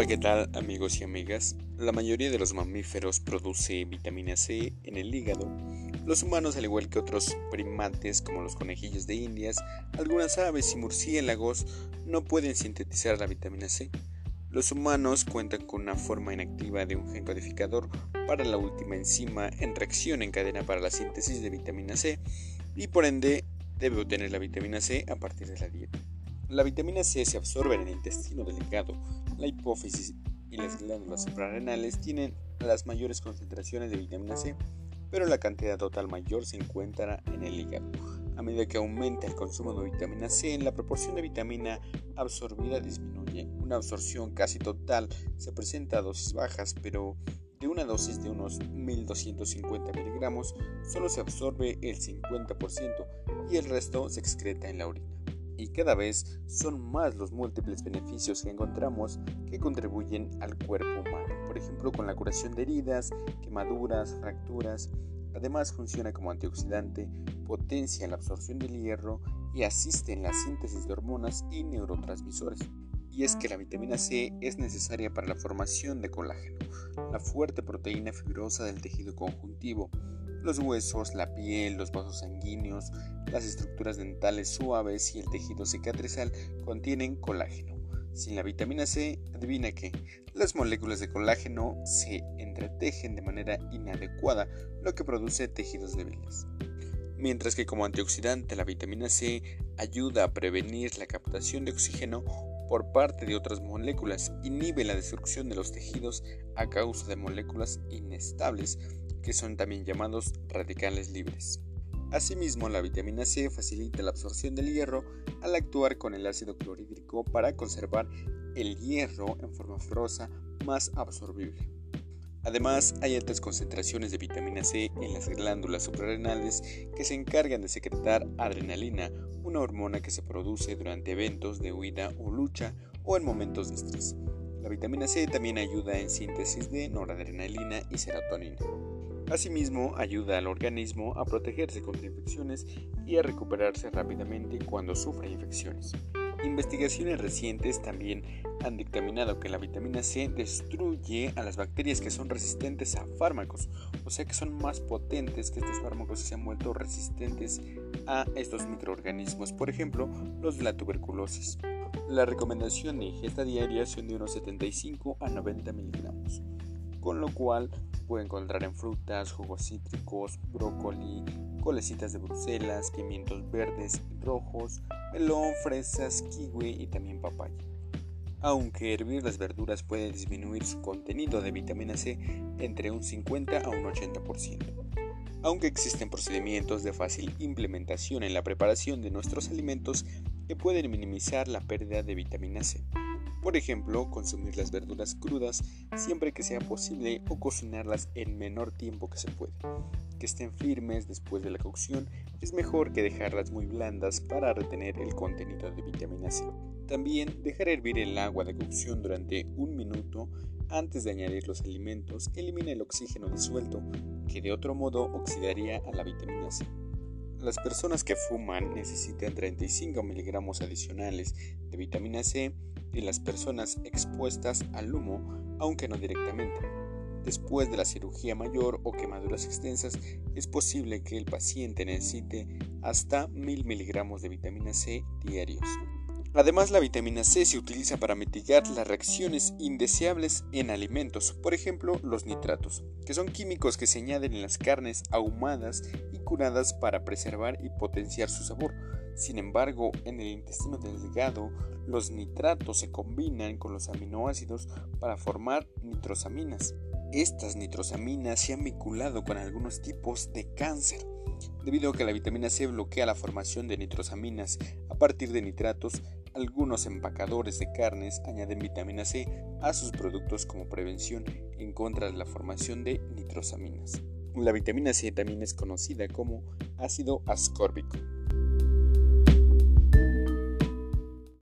Hola, ¿qué tal amigos y amigas? La mayoría de los mamíferos produce vitamina C en el hígado. Los humanos, al igual que otros primates como los conejillos de indias, algunas aves y murciélagos no pueden sintetizar la vitamina C. Los humanos cuentan con una forma inactiva de un gen codificador para la última enzima en reacción en cadena para la síntesis de vitamina C y por ende debe obtener la vitamina C a partir de la dieta. La vitamina C se absorbe en el intestino delgado. La hipófisis y las glándulas suprarrenales tienen las mayores concentraciones de vitamina C, pero la cantidad total mayor se encuentra en el hígado. A medida que aumenta el consumo de vitamina C, la proporción de vitamina absorbida disminuye. Una absorción casi total se presenta a dosis bajas, pero de una dosis de unos 1250 miligramos solo se absorbe el 50% y el resto se excreta en la orina y cada vez son más los múltiples beneficios que encontramos que contribuyen al cuerpo humano. Por ejemplo, con la curación de heridas, quemaduras, fracturas. Además funciona como antioxidante, potencia la absorción del hierro y asiste en la síntesis de hormonas y neurotransmisores. Y es que la vitamina C es necesaria para la formación de colágeno, la fuerte proteína fibrosa del tejido conjuntivo, los huesos, la piel, los vasos sanguíneos, las estructuras dentales suaves y el tejido cicatrizal contienen colágeno. Sin la vitamina C, adivina que las moléculas de colágeno se entretejen de manera inadecuada, lo que produce tejidos débiles. Mientras que como antioxidante la vitamina C ayuda a prevenir la captación de oxígeno por parte de otras moléculas, inhibe la destrucción de los tejidos a causa de moléculas inestables que son también llamados radicales libres. Asimismo, la vitamina C facilita la absorción del hierro al actuar con el ácido clorhídrico para conservar el hierro en forma fibrosa más absorbible. Además, hay altas concentraciones de vitamina C en las glándulas suprarrenales que se encargan de secretar adrenalina, una hormona que se produce durante eventos de huida o lucha o en momentos de estrés. La vitamina C también ayuda en síntesis de noradrenalina y serotonina. Asimismo, ayuda al organismo a protegerse contra infecciones y a recuperarse rápidamente cuando sufre infecciones. Investigaciones recientes también han dictaminado que la vitamina C destruye a las bacterias que son resistentes a fármacos, o sea que son más potentes que estos fármacos y se han vuelto resistentes a estos microorganismos, por ejemplo, los de la tuberculosis. La recomendación de ingesta diaria son de unos 75 a 90 miligramos con lo cual puede encontrar en frutas, jugos cítricos, brócoli, colecitas de Bruselas, pimientos verdes rojos, melón, fresas, kiwi y también papaya. Aunque hervir las verduras puede disminuir su contenido de vitamina C entre un 50 a un 80%. Aunque existen procedimientos de fácil implementación en la preparación de nuestros alimentos que pueden minimizar la pérdida de vitamina C. Por ejemplo, consumir las verduras crudas siempre que sea posible o cocinarlas en menor tiempo que se puede. Que estén firmes después de la cocción es mejor que dejarlas muy blandas para retener el contenido de vitamina C. También dejar hervir el agua de cocción durante un minuto antes de añadir los alimentos elimina el oxígeno disuelto que de otro modo oxidaría a la vitamina C. Las personas que fuman necesitan 35 miligramos adicionales de vitamina C y las personas expuestas al humo, aunque no directamente. Después de la cirugía mayor o quemaduras extensas, es posible que el paciente necesite hasta 1000 miligramos de vitamina C diarios. Además, la vitamina C se utiliza para mitigar las reacciones indeseables en alimentos, por ejemplo, los nitratos, que son químicos que se añaden en las carnes ahumadas y curadas para preservar y potenciar su sabor. Sin embargo, en el intestino delgado, los nitratos se combinan con los aminoácidos para formar nitrosaminas. Estas nitrosaminas se han vinculado con algunos tipos de cáncer, debido a que la vitamina C bloquea la formación de nitrosaminas a partir de nitratos algunos empacadores de carnes añaden vitamina C a sus productos como prevención en contra de la formación de nitrosaminas. La vitamina C también es conocida como ácido ascórbico.